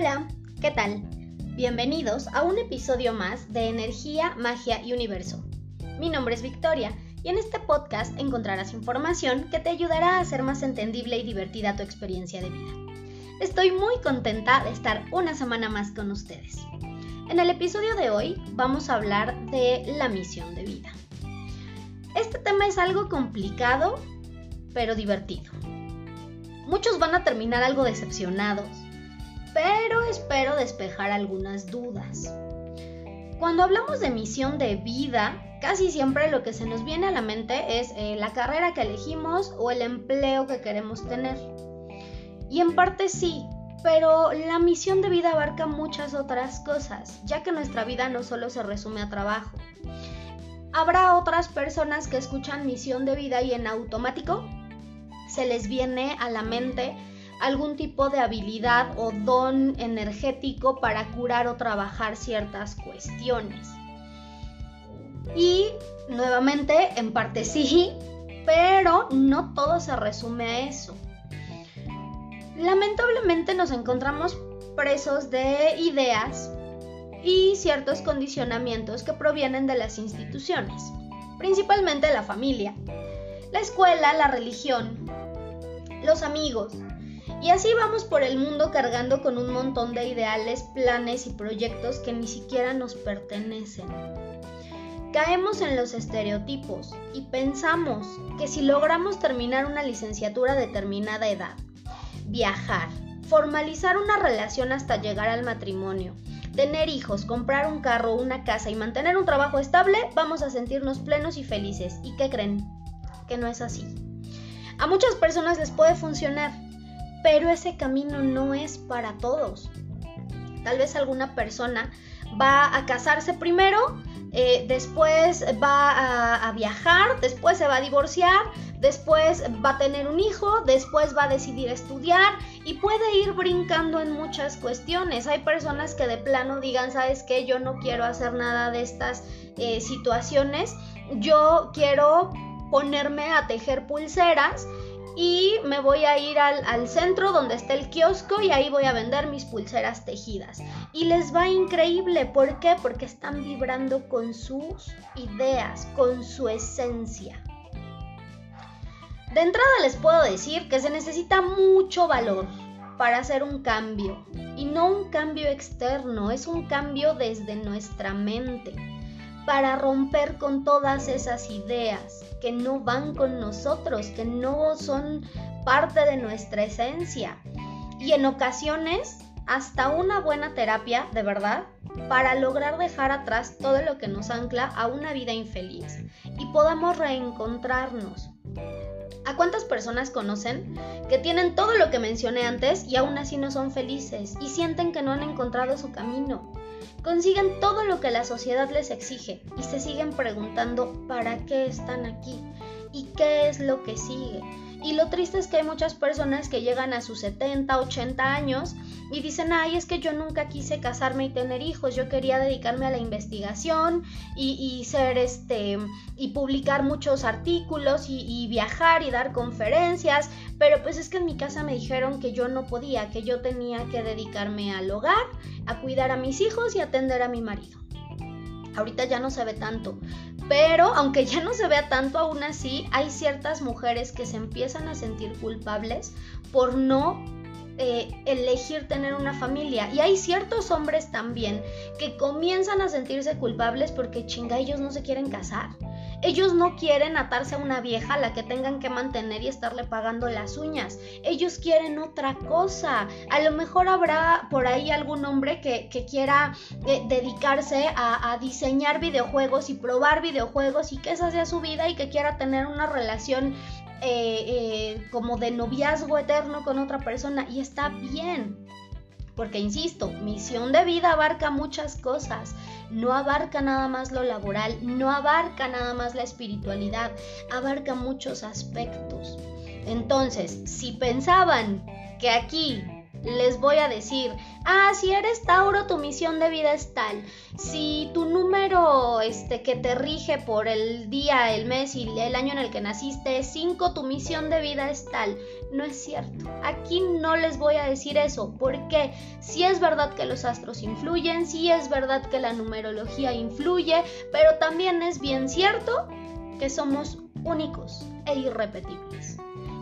Hola, ¿qué tal? Bienvenidos a un episodio más de Energía, Magia y Universo. Mi nombre es Victoria y en este podcast encontrarás información que te ayudará a hacer más entendible y divertida tu experiencia de vida. Estoy muy contenta de estar una semana más con ustedes. En el episodio de hoy vamos a hablar de la misión de vida. Este tema es algo complicado, pero divertido. Muchos van a terminar algo decepcionados, pero espero despejar algunas dudas. Cuando hablamos de misión de vida, casi siempre lo que se nos viene a la mente es eh, la carrera que elegimos o el empleo que queremos tener. Y en parte sí, pero la misión de vida abarca muchas otras cosas, ya que nuestra vida no solo se resume a trabajo. Habrá otras personas que escuchan misión de vida y en automático se les viene a la mente algún tipo de habilidad o don energético para curar o trabajar ciertas cuestiones. Y nuevamente, en parte sí, pero no todo se resume a eso. Lamentablemente nos encontramos presos de ideas y ciertos condicionamientos que provienen de las instituciones, principalmente la familia, la escuela, la religión, los amigos, y así vamos por el mundo cargando con un montón de ideales, planes y proyectos que ni siquiera nos pertenecen. Caemos en los estereotipos y pensamos que si logramos terminar una licenciatura a determinada edad, viajar, formalizar una relación hasta llegar al matrimonio, tener hijos, comprar un carro, una casa y mantener un trabajo estable, vamos a sentirnos plenos y felices. ¿Y qué creen? Que no es así. A muchas personas les puede funcionar, pero ese camino no es para todos. Tal vez alguna persona va a casarse primero, eh, después va a, viajar, después se va a divorciar, después va a tener un hijo, después va a decidir estudiar y puede ir brincando en muchas cuestiones. Hay personas que de plano digan, sabes qué, yo no quiero hacer nada de estas eh, situaciones, yo quiero ponerme a tejer pulseras y me voy a ir al, centro donde está el kiosco y ahí voy a vender mis pulseras tejidas. Y les va increíble, ¿por qué? Porque están vibrando con sus ideas, con su esencia. De entrada les puedo decir que se necesita mucho valor para hacer un cambio. Y no un cambio externo, es un cambio desde nuestra mente. Para romper con todas esas ideas que no van con nosotros, que no son parte de nuestra esencia. Y en ocasiones, hasta una buena terapia, de verdad, para lograr dejar atrás todo lo que nos ancla a una vida infeliz y podamos reencontrarnos. ¿A cuántas personas conocen que tienen todo lo que mencioné antes y aún así no son felices y sienten que no han encontrado su camino? Consiguen todo lo que la sociedad les exige y se siguen preguntando para qué están aquí y qué es lo que sigue. Y lo triste es que hay muchas personas que llegan a sus 70, 80 años y dicen, ay, es que yo nunca quise casarme y tener hijos, yo quería dedicarme a la investigación y, ser este, y publicar muchos artículos y, y viajar y dar conferencias, pero pues es que en mi casa me dijeron que yo no podía, que yo tenía que dedicarme al hogar, a cuidar a mis hijos y atender a mi marido. Ahorita ya no se ve tanto, pero aunque ya no se vea tanto, aún así hay ciertas mujeres que se empiezan a sentir culpables por no eh, elegir tener una familia. Y hay ciertos hombres también que comienzan a sentirse culpables porque chinga ellos no se quieren casar. Ellos no quieren atarse a una vieja a la que tengan que mantener y estarle pagando las uñas. Ellos quieren otra cosa. A lo mejor habrá por ahí algún hombre que, quiera eh, dedicarse a, diseñar videojuegos y probar videojuegos y que esa sea su vida y que quiera tener una relación eh, eh, como de noviazgo eterno con otra persona y está bien. Porque, insisto, misión de vida abarca muchas cosas. No abarca nada más lo laboral, no abarca nada más la espiritualidad, abarca muchos aspectos. Entonces, si pensaban que aquí les voy a decir, ah, si eres Tauro, tu misión de vida es tal. Si tu número este, que te rige por el día, el mes y el año en el que naciste es 5, tu misión de vida es tal. No es cierto. Aquí no les voy a decir eso, porque sí es verdad que los astros influyen, sí es verdad que la numerología influye, pero también es bien cierto que somos únicos e irrepetibles.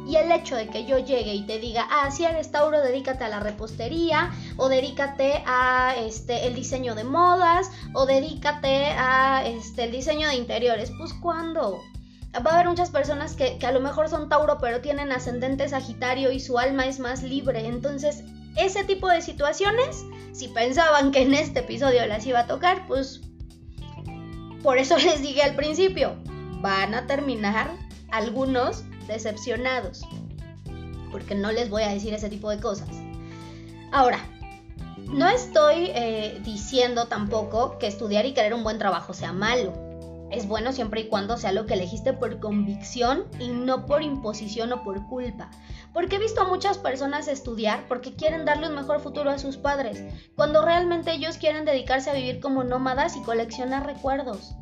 Y el hecho de que yo llegue y te diga, ah, si eres Tauro, dedícate a la repostería, o dedícate a este, el diseño de modas, o dedícate a este, el diseño de interiores, pues ¿cuándo? Va a haber muchas personas que, que a lo mejor son Tauro, pero tienen ascendente Sagitario y su alma es más libre. Entonces, ese tipo de situaciones, si pensaban que en este episodio las iba a tocar, pues por eso les dije al principio, van a terminar algunos decepcionados, porque no les voy a decir ese tipo de cosas. Ahora, no estoy eh, diciendo tampoco que estudiar y querer un buen trabajo sea malo. Es bueno siempre y cuando sea lo que elegiste por convicción y no por imposición o por culpa. Porque he visto a muchas personas estudiar porque quieren darle un mejor futuro a sus padres, cuando realmente ellos quieren dedicarse a vivir como nómadas y coleccionar recuerdos.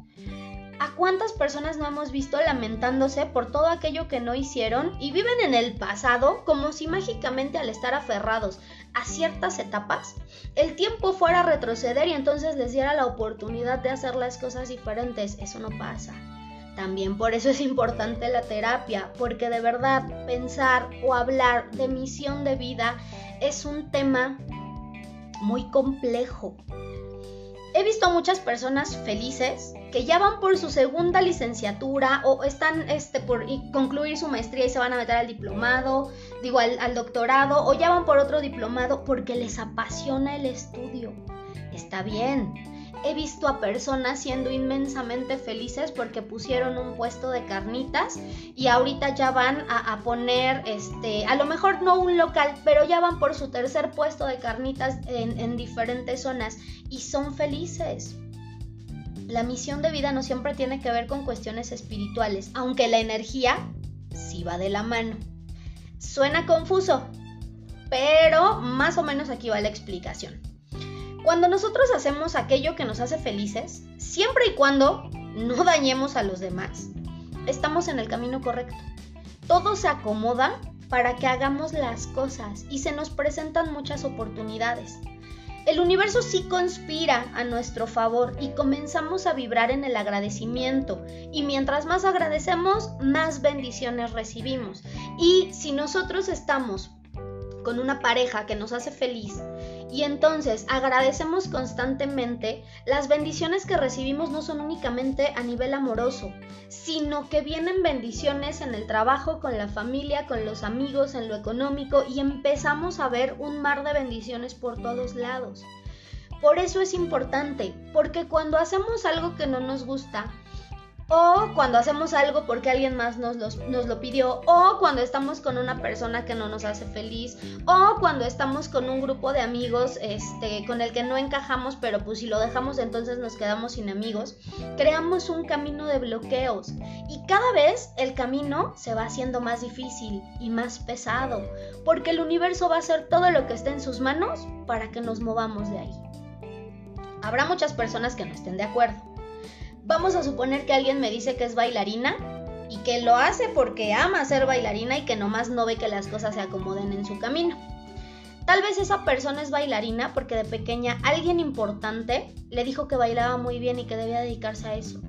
¿A cuántas personas no hemos visto lamentándose por todo aquello que no hicieron y viven en el pasado como si mágicamente al estar aferrados a ciertas etapas, el tiempo fuera a retroceder y entonces les diera la oportunidad de hacer las cosas diferentes? Eso no pasa. También por eso es importante la terapia, porque de verdad pensar o hablar de misión de vida es un tema muy complejo he visto muchas personas felices que ya van por su segunda licenciatura o están este, por concluir su maestría y se van a meter al diplomado, digo al, al doctorado, o ya van por otro diplomado porque les apasiona el estudio. Está bien, he visto a personas siendo inmensamente felices porque pusieron un puesto de carnitas y ahorita ya van a, poner, este, a lo mejor no un local, pero ya van por su tercer puesto de carnitas en, en diferentes zonas y son felices. La misión de vida no siempre tiene que ver con cuestiones espirituales, aunque la energía sí va de la mano. Suena confuso, pero más o menos aquí va la explicación. Cuando nosotros hacemos aquello que nos hace felices, siempre y cuando no dañemos a los demás, estamos en el camino correcto. Todo se acomoda para que hagamos las cosas y se nos presentan muchas oportunidades. El universo sí conspira a nuestro favor y comenzamos a vibrar en el agradecimiento y mientras más agradecemos, más bendiciones recibimos. Y si nosotros estamos con una pareja que nos hace feliz y entonces agradecemos constantemente, las bendiciones que recibimos no son únicamente a nivel amoroso, sino que vienen bendiciones en el trabajo, con la familia, con los amigos, en lo económico y empezamos a ver un mar de bendiciones por todos lados. Por eso es importante, porque cuando hacemos algo que no nos gusta, o cuando hacemos algo porque alguien más nos, lo pidió, o cuando estamos con una persona que no nos hace feliz, o cuando estamos con un grupo de amigos este, con el que no encajamos, pero pues si lo dejamos entonces nos quedamos sin amigos, creamos un camino de bloqueos. Y cada vez el camino se va haciendo más difícil y más pesado, porque el universo va a hacer todo lo que esté en sus manos para que nos movamos de ahí. Habrá muchas personas que no estén de acuerdo Vamos a suponer que alguien me dice que es bailarina y que lo hace porque ama ser bailarina y que nomás no ve que las cosas se acomoden en su camino. Tal vez esa persona es bailarina porque de pequeña alguien importante le dijo que bailaba muy bien y que debía dedicarse a eso.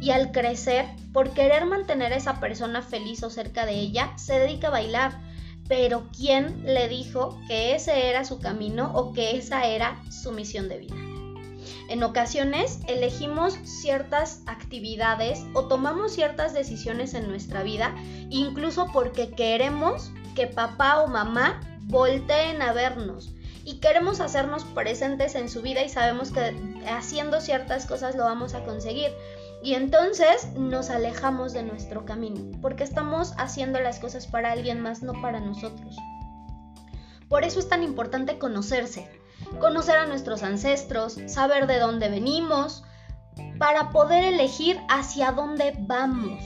Y al crecer, por querer mantener a esa persona feliz o cerca de ella, se dedica a bailar. Pero ¿quién le dijo que ese era su camino o que esa era su misión de vida? En ocasiones elegimos ciertas actividades o tomamos ciertas decisiones en nuestra vida, incluso porque queremos que papá o mamá volteen a vernos y queremos hacernos presentes en su vida y sabemos que haciendo ciertas cosas lo vamos a conseguir. Y entonces nos alejamos de nuestro camino, porque estamos haciendo las cosas para alguien más, no para nosotros. Por eso es tan importante conocerse, conocer a nuestros ancestros, saber de dónde venimos, para poder elegir hacia dónde vamos.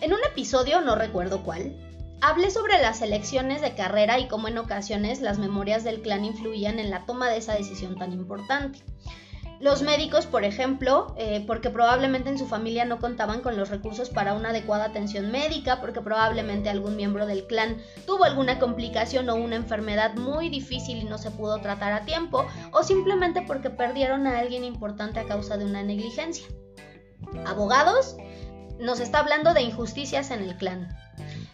En un episodio, no recuerdo cuál, Hablé sobre las elecciones de carrera y cómo en ocasiones las memorias del clan influían en la toma de esa decisión tan importante. Los médicos, por ejemplo, eh, porque probablemente en su familia no contaban con los recursos para una adecuada atención médica, porque probablemente algún miembro del clan tuvo alguna complicación o una enfermedad muy difícil y no se pudo tratar a tiempo, o simplemente porque perdieron a alguien importante a causa de una negligencia. Abogados, nos está hablando de injusticias en el clan.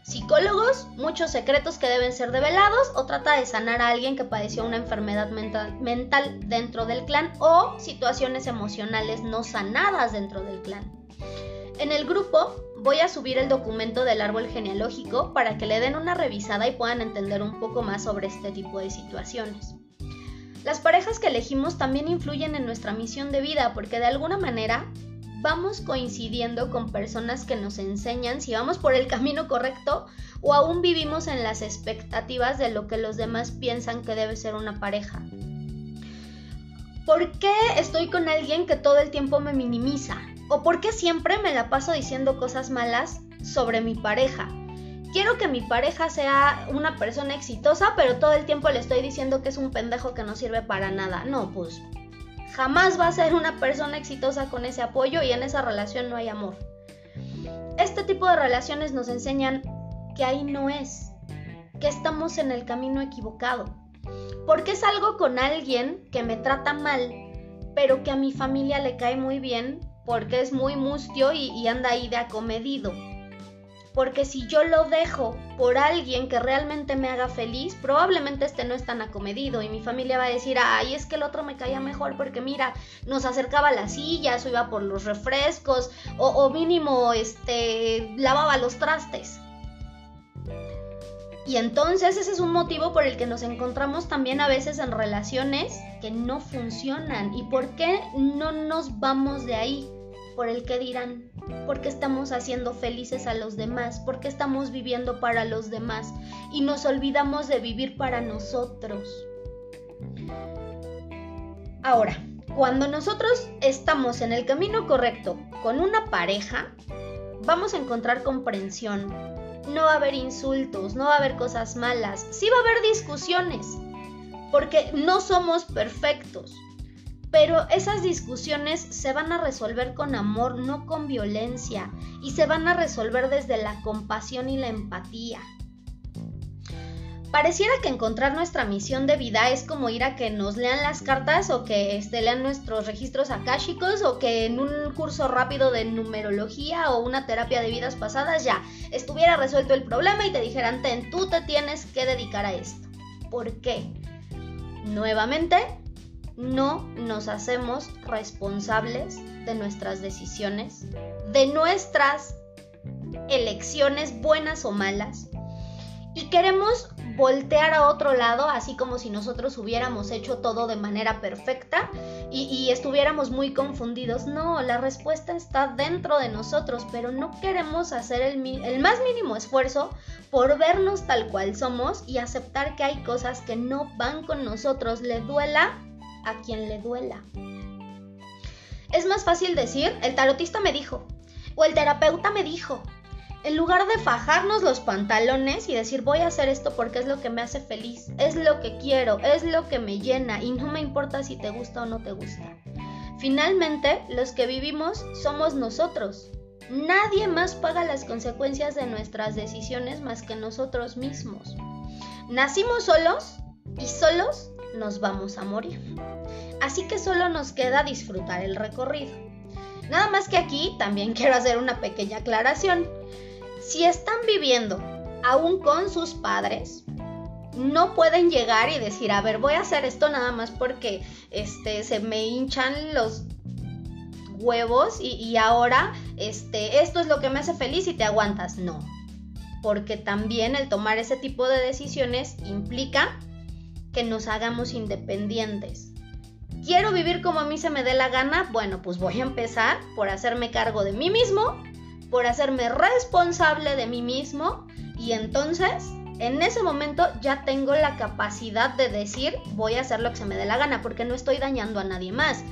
Psicólogos, muchos secretos que deben ser develados o trata de sanar a alguien que padeció una enfermedad mental, dentro del clan o situaciones emocionales no sanadas dentro del clan. En el grupo voy a subir el documento del árbol genealógico para que le den una revisada y puedan entender un poco más sobre este tipo de situaciones. Las parejas que elegimos también influyen en nuestra misión de vida porque de alguna manera vamos coincidiendo con personas que nos enseñan si vamos por el camino correcto o aún vivimos en las expectativas de lo que los demás piensan que debe ser una pareja. ¿Por qué estoy con alguien que todo el tiempo me minimiza? ¿O por qué siempre me la paso diciendo cosas malas sobre mi pareja? Quiero que mi pareja sea una persona exitosa, pero todo el tiempo le estoy diciendo que es un pendejo que no sirve para nada. No, pues jamás va a ser una persona exitosa con ese apoyo y en esa relación no hay amor. Este tipo de relaciones nos enseñan que ahí no es, que estamos en el camino equivocado. Porque salgo con alguien que me trata mal, pero que a mi familia le cae muy bien porque es muy mustio y, y anda ahí de acomedido. Porque si yo lo dejo por alguien que realmente me haga feliz, probablemente este no es tan acomedido y mi familia va a decir, ay, es que el otro me caía mejor porque mira, nos acercaba a las sillas o iba por los refrescos o, o mínimo, este, lavaba los trastes. Y entonces ese es un motivo por el que nos encontramos también a veces en relaciones que no funcionan. ¿Y por qué no nos vamos de ahí? por el que dirán, porque estamos haciendo felices a los demás, porque estamos viviendo para los demás y nos olvidamos de vivir para nosotros. Ahora, cuando nosotros estamos en el camino correcto con una pareja, vamos a encontrar comprensión. No va a haber insultos, no va a haber cosas malas, sí va a haber discusiones, porque no somos perfectos. Pero esas discusiones se van a resolver con amor, no con violencia, y se van a resolver desde la compasión y la empatía. Pareciera que encontrar nuestra misión de vida es como ir a que nos lean las cartas o que este, lean nuestros registros akáshicos o que en un curso rápido de numerología o una terapia de vidas pasadas ya estuviera resuelto el problema y te dijeran, ten, tú te tienes que dedicar a esto. ¿Por qué? Nuevamente, no nos hacemos responsables de nuestras decisiones, de nuestras elecciones buenas o malas, y queremos voltear a otro lado, así como si nosotros hubiéramos hecho todo de manera perfecta y, estuviéramos muy confundidos. No, la respuesta está dentro de nosotros, pero no queremos hacer el, el más mínimo esfuerzo por vernos tal cual somos y aceptar que hay cosas que no van con nosotros, le duela a quien le duela. Es más fácil decir, el tarotista me dijo, o el terapeuta me dijo, en lugar de fajarnos los pantalones y decir voy a hacer esto porque es lo que me hace feliz, es lo que quiero, es lo que me llena y no me importa si te gusta o no te gusta. Finalmente, los que vivimos somos nosotros. Nadie más paga las consecuencias de nuestras decisiones más que nosotros mismos. Nacimos solos y solos nos vamos a morir. Así que solo nos queda disfrutar el recorrido. Nada más que aquí también quiero hacer una pequeña aclaración. Si están viviendo aún con sus padres, no pueden llegar y decir, a ver, voy a hacer esto nada más porque este, se me hinchan los huevos y, ahora este, esto es lo que me hace feliz y te aguantas. No, porque también el tomar ese tipo de decisiones implica que nos hagamos independientes. ¿Quiero vivir como a mí se me dé la gana? Bueno, pues voy a empezar por hacerme cargo de mí mismo, por hacerme responsable de mí mismo y entonces en ese momento ya tengo la capacidad de decir voy a hacer lo que se me dé la gana porque no estoy dañando a nadie más.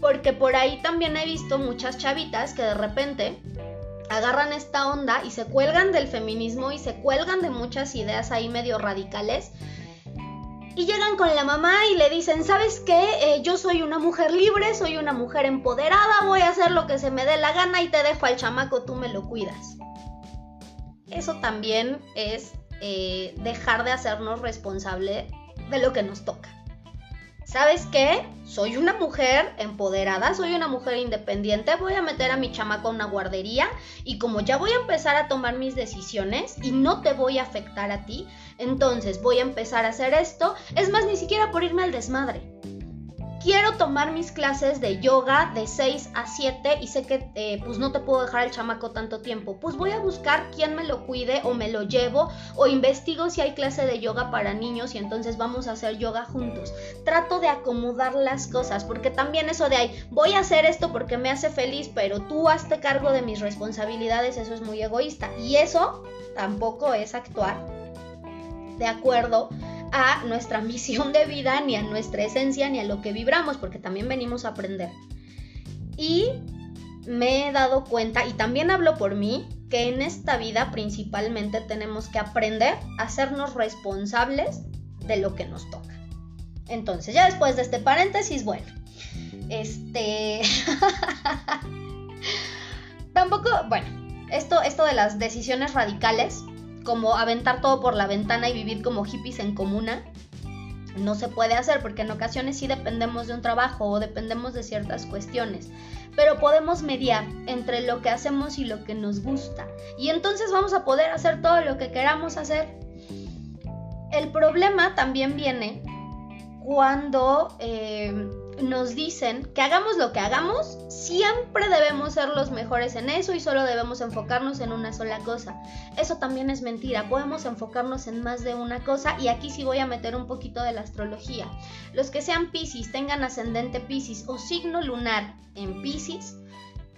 Porque por ahí también he visto muchas chavitas que de repente agarran esta onda y se cuelgan del feminismo y se cuelgan de muchas ideas ahí medio radicales. Y llegan con la mamá y le dicen, ¿sabes qué? Eh, yo soy una mujer libre, soy una mujer empoderada, voy a hacer lo que se me dé la gana y te dejo al chamaco, tú me lo cuidas. Eso también es eh, dejar de hacernos responsable de lo que nos toca. ¿Sabes qué? Soy una mujer empoderada, soy una mujer independiente, voy a meter a mi chamaco a una guardería y como ya voy a empezar a tomar mis decisiones y no te voy a afectar a ti, entonces voy a empezar a hacer esto, es más, ni siquiera por irme al desmadre quiero tomar mis clases de yoga de 6 a 7 y sé que eh, pues no te puedo dejar el chamaco tanto tiempo. Pues voy a buscar quién me lo cuide o me lo llevo o investigo si hay clase de yoga para niños y entonces vamos a hacer yoga juntos. Trato de acomodar las cosas porque también eso de ahí, voy a hacer esto porque me hace feliz, pero tú hazte cargo de mis responsabilidades, eso es muy egoísta. Y eso tampoco es actuar de acuerdo a nuestra misión de vida, ni a nuestra esencia, ni a lo que vibramos, porque también venimos a aprender. Y me he dado cuenta, y también hablo por mí, que en esta vida principalmente tenemos que aprender a hacernos responsables de lo que nos toca. Entonces, ya después de este paréntesis, bueno, este... Tampoco, bueno, esto, esto de las decisiones radicales, como aventar todo por la ventana y vivir como hippies en comuna. No se puede hacer porque en ocasiones sí dependemos de un trabajo o dependemos de ciertas cuestiones, pero podemos mediar entre lo que hacemos y lo que nos gusta y entonces vamos a poder hacer todo lo que queramos hacer. El problema también viene cuando eh, nos dicen que hagamos lo que hagamos, siempre debemos ser los mejores en eso y solo debemos enfocarnos en una sola cosa. Eso también es mentira, podemos enfocarnos en más de una cosa y aquí sí voy a meter un poquito de la astrología. Los que sean Pisces, tengan ascendente Pisces o signo lunar en Pisces,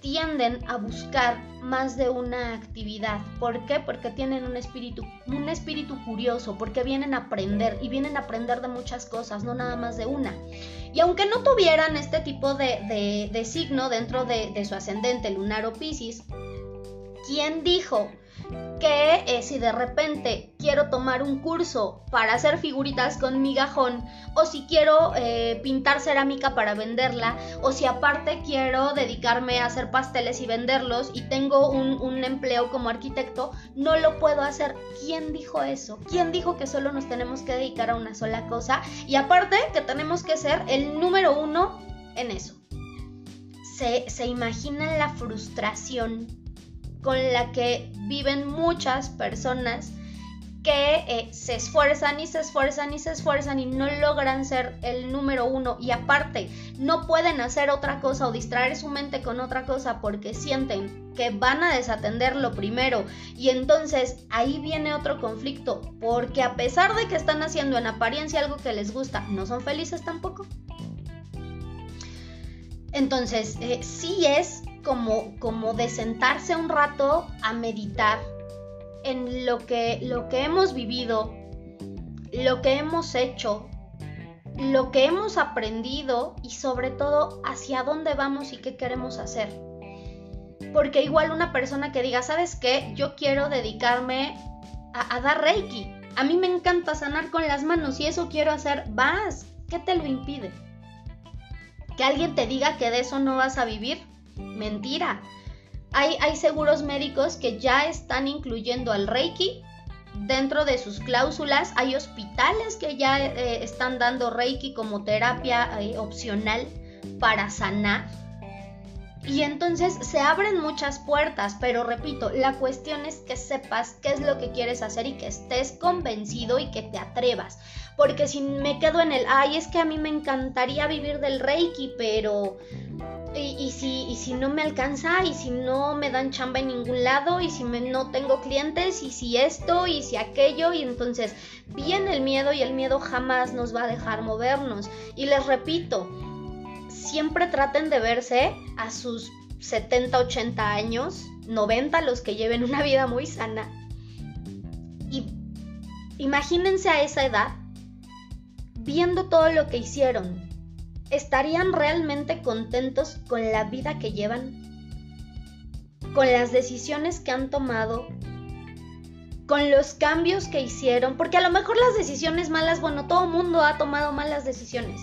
tienden a buscar más de una actividad. ¿Por qué? Porque tienen un espíritu, un espíritu curioso, porque vienen a aprender y vienen a aprender de muchas cosas, no nada más de una. Y aunque no tuvieran este tipo de, de, signo dentro de, su ascendente lunar o Pisces, ¿quién dijo que eh, si de repente quiero tomar un curso para hacer figuritas con migajón, o si quiero eh, pintar cerámica para venderla, o si aparte quiero dedicarme a hacer pasteles y venderlos y tengo un, un empleo como arquitecto, no lo puedo hacer. ¿Quién dijo eso? ¿Quién dijo que solo nos tenemos que dedicar a una sola cosa? Y aparte que tenemos que ser el número uno en eso. Se, se imaginan la frustración con la que viven muchas personas que eh, se esfuerzan y se esfuerzan y se esfuerzan y no logran ser el número uno y aparte no pueden hacer otra cosa o distraer su mente con otra cosa porque sienten que van a desatender lo primero y entonces ahí viene otro conflicto porque a pesar de que están haciendo en apariencia algo que les gusta, no son felices tampoco. Entonces, eh, sí es como, como de sentarse un rato a meditar en lo que, lo que hemos vivido, lo que hemos hecho, lo que hemos aprendido y sobre todo hacia dónde vamos y qué queremos hacer. Porque igual una persona que diga, ¿sabes qué? Yo quiero dedicarme a, a dar reiki. A mí me encanta sanar con las manos y eso quiero hacer. Vas, ¿qué te lo impide? Que alguien te diga que de eso no vas a vivir. Mentira. Hay, hay seguros médicos que ya están incluyendo al Reiki dentro de sus cláusulas. Hay hospitales que ya eh, están dando Reiki como terapia eh, opcional para sanar. Y entonces se abren muchas puertas, pero repito, la cuestión es que sepas qué es lo que quieres hacer y que estés convencido y que te atrevas. Porque si me quedo en el, ay, es que a mí me encantaría vivir del Reiki, pero... Y, si, no me alcanza, y si no me dan chamba en ningún lado, y si no tengo clientes, y si esto, y si aquello, y entonces viene el miedo y el miedo jamás nos va a dejar movernos. Y les repito, siempre traten de verse a sus 70, 80 años, 90 los que lleven una vida muy sana. Y imagínense a esa edad viendo todo lo que hicieron, ¿estarían realmente contentos con la vida que llevan? con las decisiones que han tomado, con los cambios que hicieron, porque a lo mejor las decisiones malas, bueno, todo mundo ha tomado malas decisiones.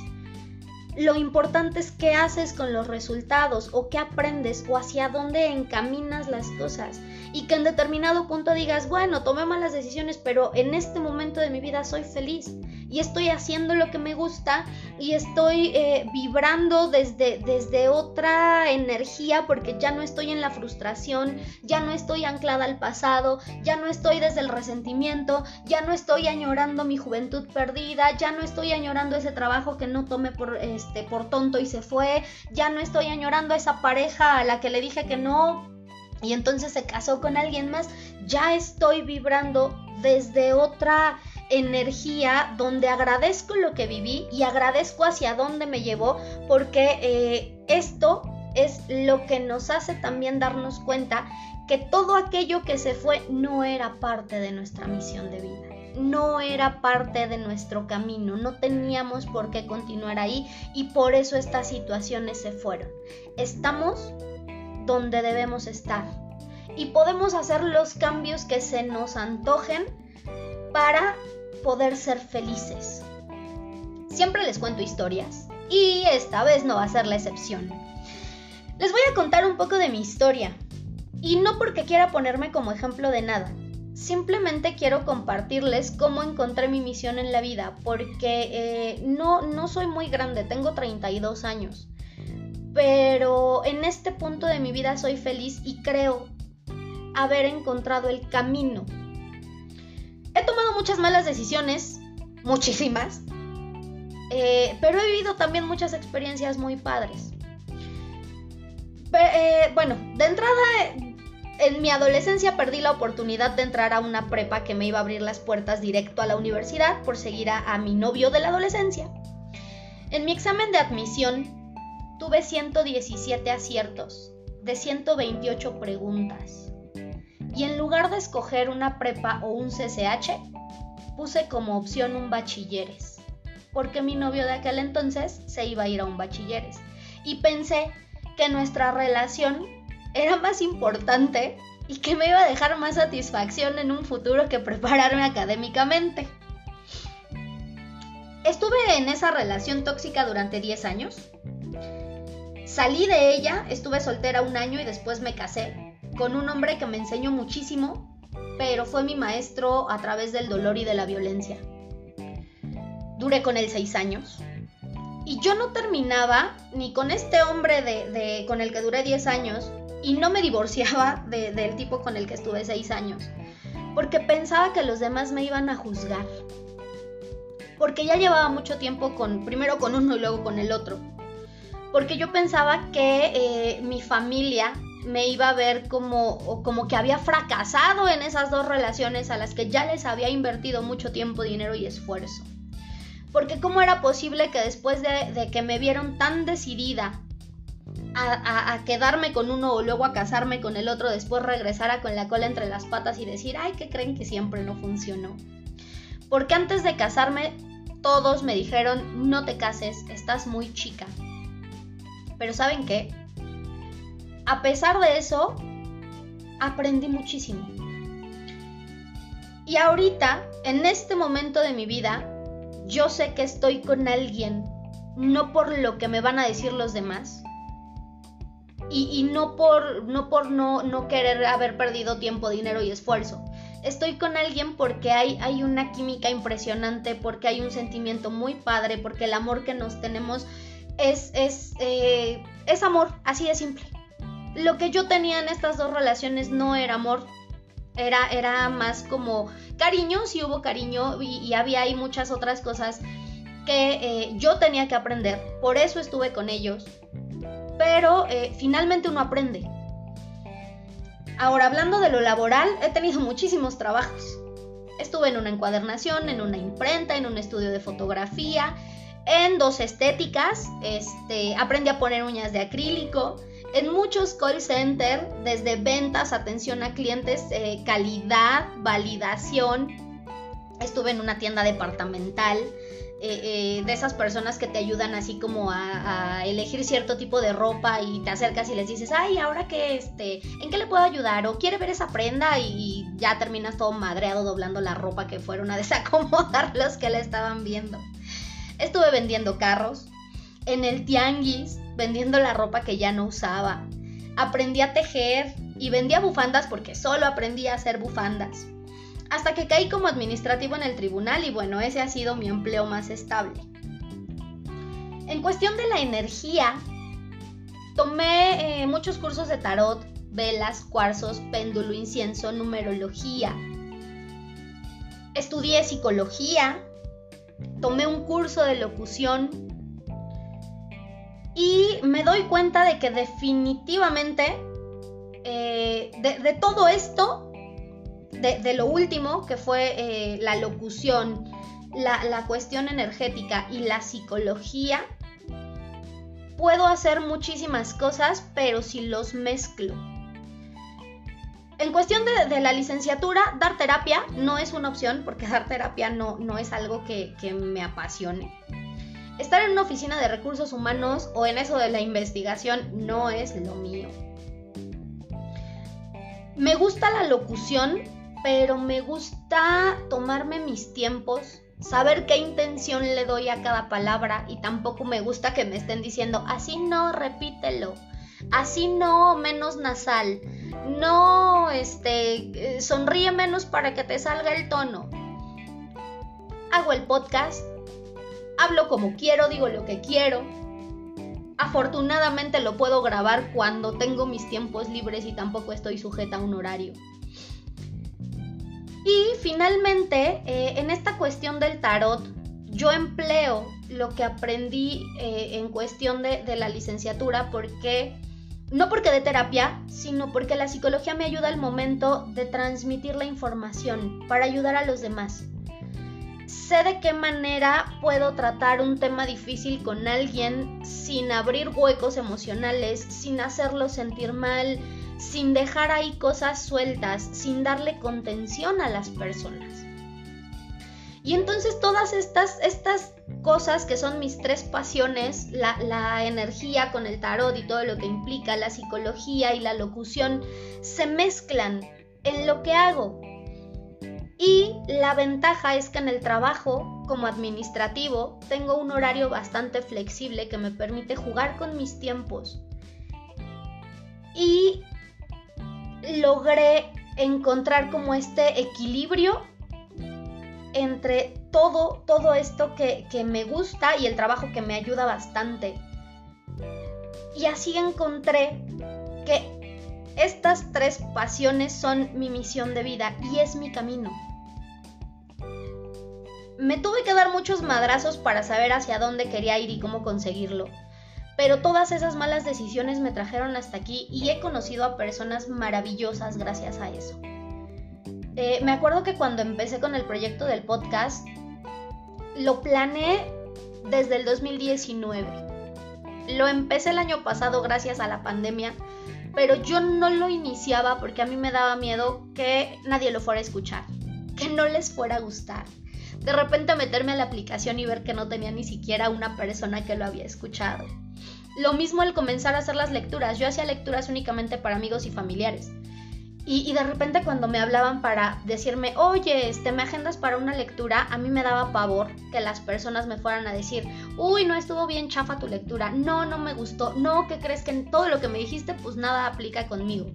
Lo importante es qué haces con los resultados o qué aprendes o hacia dónde encaminas las cosas y que en determinado punto digas, bueno, tomé malas decisiones, pero en este momento de mi vida soy feliz y estoy haciendo lo que me gusta y estoy eh, vibrando desde, desde otra energía porque ya no estoy en la frustración, ya no estoy anclada al pasado, ya no estoy desde el resentimiento, ya no estoy añorando mi juventud perdida, ya no estoy añorando ese trabajo que no tomé por, este, por tonto y se fue, ya no estoy añorando a esa pareja a la que le dije que no y entonces se casó con alguien más, ya estoy vibrando desde otra energía donde agradezco lo que viví y agradezco hacia dónde me llevó porque eh, esto es lo que nos hace también darnos cuenta que todo aquello que se fue no era parte de nuestra misión de vida no era parte de nuestro camino, no teníamos por qué continuar ahí y por eso estas situaciones se fueron. Estamos donde debemos estar y podemos hacer los cambios que se nos antojen para poder ser felices. Siempre les cuento historias y esta vez no va a ser la excepción. Les voy a contar un poco de mi historia y no porque quiera ponerme como ejemplo de nada. Simplemente quiero compartirles cómo encontré mi misión en la vida, porque eh, no, no soy muy grande, tengo 32 años pero en este punto de mi vida soy feliz y creo haber encontrado el camino. He tomado muchas malas decisiones, muchísimas, eh, pero he vivido también muchas experiencias muy padres. Eh, bueno, de entrada, en mi adolescencia perdí la oportunidad de entrar a una prepa que me iba a abrir las puertas directo a la universidad por seguir a mi novio de la adolescencia. En mi examen de admisión tuve 117 aciertos de 128 preguntas. Y en lugar de escoger una prepa o un CCH, puse como opción un bachilleres, porque mi novio de aquel entonces se iba a ir a un bachilleres. Y pensé que nuestra relación era más importante y que me iba a dejar más satisfacción en un futuro que prepararme académicamente. Estuve en esa relación tóxica durante 10 años Salí de ella, estuve soltera un año y después me casé con un hombre que me enseñó muchísimo, pero fue mi maestro a través del dolor y de la violencia. Duré con él seis años. Y yo no terminaba ni con este hombre de, con el que duré 10 años y no me divorciaba del tipo con el que estuve seis años. Porque pensaba que los demás me iban a juzgar. Porque ya llevaba mucho tiempo con, primero con uno y luego con el otro porque yo pensaba que eh, mi familia me iba a ver como, como que había fracasado en esas dos relaciones a las que ya les había invertido mucho tiempo, dinero y esfuerzo. Porque cómo era posible que después de, que me vieron tan decidida a, a, quedarme con uno o luego a casarme con el otro, después regresara con la cola entre las patas y decir, ay, que creen que siempre no funcionó. Porque antes de casarme, todos me dijeron, no te cases, estás muy chica, pero ¿saben qué? A pesar de eso, aprendí muchísimo. Y ahorita, en este momento de mi vida, yo sé que estoy con alguien, no por lo que me van a decir los demás. Y, no por, no, por no, no, querer haber perdido tiempo, dinero y esfuerzo. Estoy con alguien porque hay, hay una química impresionante, porque hay un sentimiento muy padre, porque el amor que nos tenemos es, es, eh, es amor, así de simple. Lo que yo tenía en estas dos relaciones no era amor, era, era más como cariño, sí hubo cariño y, había ahí muchas otras cosas que eh, yo tenía que aprender, por eso estuve con ellos, pero eh, finalmente uno aprende. Ahora, hablando de lo laboral, he tenido muchísimos trabajos. Estuve en una encuadernación, en una imprenta, en un estudio de fotografía, en dos estéticas, este, aprendí a poner uñas de acrílico, en muchos call centers, desde ventas, atención a clientes, eh, calidad, validación. Estuve en una tienda departamental, eh, eh, de esas personas que te ayudan así como a, elegir cierto tipo de ropa y te acercas y les dices, ay, ahora que este, ¿en qué le puedo ayudar? O quiere ver esa prenda y ya terminas todo madreado doblando la ropa que fueron a desacomodar los que la estaban viendo. Estuve vendiendo carros, en el tianguis, vendiendo la ropa que ya no usaba. Aprendí a tejer y vendía bufandas porque solo aprendí a hacer bufandas hasta que caí como administrativo en el tribunal y bueno, ese ha sido mi empleo más estable. En cuestión de la energía, tomé eh, muchos cursos de tarot, velas, cuarzos, péndulo, incienso, numerología. Estudié psicología, tomé un curso de locución y me doy cuenta de que definitivamente eh, de todo esto de, lo último, que fue eh, la locución, la, cuestión energética y la psicología, puedo hacer muchísimas cosas, pero si los mezclo. En cuestión de, la licenciatura, dar terapia no es una opción, porque dar terapia no, no es algo que, que me apasione. Estar en una oficina de recursos humanos o en eso de la investigación no es lo mío. Me gusta la locución, pero me gusta tomarme mis tiempos, saber qué intención le doy a cada palabra y tampoco me gusta que me estén diciendo, así no, repítelo, así no, menos nasal, no, este, eh, sonríe menos para que te salga el tono. Hago el podcast, hablo como quiero, digo lo que quiero. Afortunadamente lo puedo grabar cuando tengo mis tiempos libres y tampoco estoy sujeta a un horario. Y finalmente, eh, en esta cuestión del tarot, yo empleo lo que aprendí eh, en cuestión de, de, la licenciatura porque, no porque de terapia, sino porque la psicología me ayuda al momento de transmitir la información para ayudar a los demás. Sé de qué manera puedo tratar un tema difícil con alguien sin abrir huecos emocionales, sin hacerlo sentir mal, sin dejar ahí cosas sueltas, sin darle contención a las personas. Y entonces todas estas, estas cosas que son mis tres pasiones, la, la, energía con el tarot y todo lo que implica, la psicología y la locución, se mezclan en lo que hago. Y la ventaja es que en el trabajo, como administrativo, tengo un horario bastante flexible que me permite jugar con mis tiempos. Y logré encontrar como este equilibrio entre todo, todo esto que, que, me gusta y el trabajo que me ayuda bastante. Y así encontré que estas tres pasiones son mi misión de vida y es mi camino. Me tuve que dar muchos madrazos para saber hacia dónde quería ir y cómo conseguirlo pero todas esas malas decisiones me trajeron hasta aquí y he conocido a personas maravillosas gracias a eso. Eh, me acuerdo que cuando empecé con el proyecto del podcast, lo planeé desde el 2019. Lo empecé el año pasado gracias a la pandemia, pero yo no lo iniciaba porque a mí me daba miedo que nadie lo fuera a escuchar, que no les fuera a gustar. De repente meterme a la aplicación y ver que no tenía ni siquiera una persona que lo había escuchado. Lo mismo al comenzar a hacer las lecturas. Yo hacía lecturas únicamente para amigos y familiares. Y, de repente cuando me hablaban para decirme, oye, este, me agendas para una lectura, a mí me daba pavor que las personas me fueran a decir, uy, no estuvo bien chafa tu lectura, no, no me gustó, no, ¿qué crees que en todo lo que me dijiste, pues nada aplica conmigo?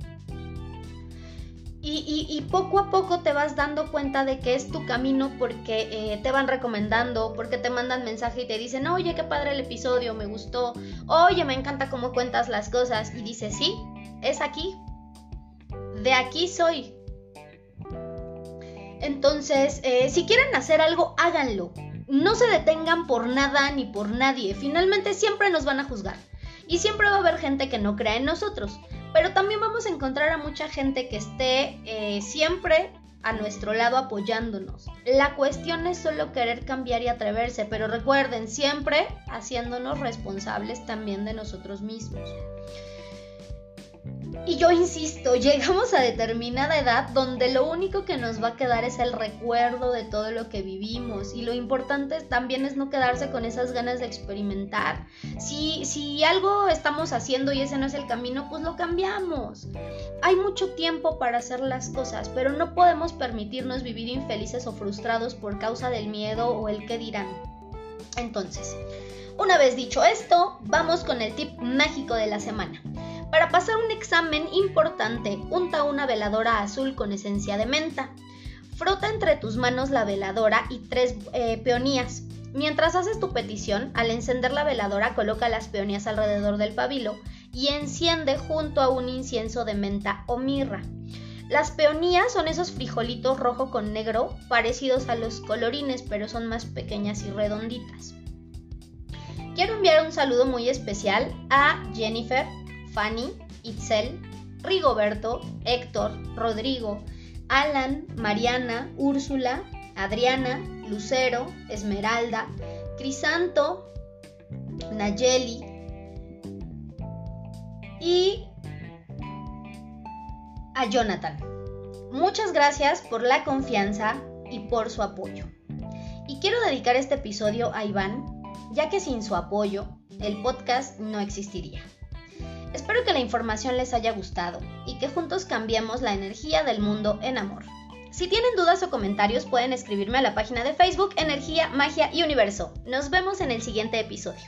Y, poco a poco te vas dando cuenta de que es tu camino porque eh, te van recomendando, porque te mandan mensaje y te dicen, oye, qué padre el episodio, me gustó, oye, me encanta cómo cuentas las cosas. Y dices, sí, es aquí, de aquí soy. Entonces, eh, si quieren hacer algo, háganlo. No se detengan por nada ni por nadie. Finalmente siempre nos van a juzgar. Y siempre va a haber gente que no crea en nosotros pero también vamos a encontrar a mucha gente que esté eh, siempre a nuestro lado apoyándonos. La cuestión es solo querer cambiar y atreverse, pero recuerden, siempre haciéndonos responsables también de nosotros mismos. Y yo insisto, llegamos a determinada edad donde lo único que nos va a quedar es el recuerdo de todo lo que vivimos y lo importante también es no quedarse con esas ganas de experimentar. Si, si algo estamos haciendo y ese no es el camino, pues lo cambiamos. Hay mucho tiempo para hacer las cosas, pero no podemos permitirnos vivir infelices o frustrados por causa del miedo o el que dirán. Entonces, una vez dicho esto, vamos con el tip mágico de la semana. Para pasar un examen importante, unta una veladora azul con esencia de menta. Frota entre tus manos la veladora y tres eh, peonías. Mientras haces tu petición, al encender la veladora coloca las peonías alrededor del pabilo y enciende junto a un incienso de menta o mirra. Las peonías son esos frijolitos rojo con negro parecidos a los colorines, pero son más pequeñas y redonditas. Quiero enviar un saludo muy especial a Jennifer, Fanny, Itzel, Rigoberto, Héctor, Rodrigo, Alan, Mariana, Úrsula, Adriana, Lucero, Esmeralda, Crisanto, Nayeli y a Jonathan. Muchas gracias por la confianza y por su apoyo. Y quiero dedicar este episodio a Iván, ya que sin su apoyo el podcast no existiría. Espero que la información les haya gustado y que juntos cambiemos la energía del mundo en amor. Si tienen dudas o comentarios pueden escribirme a la página de Facebook Energía, Magia y Universo. Nos vemos en el siguiente episodio.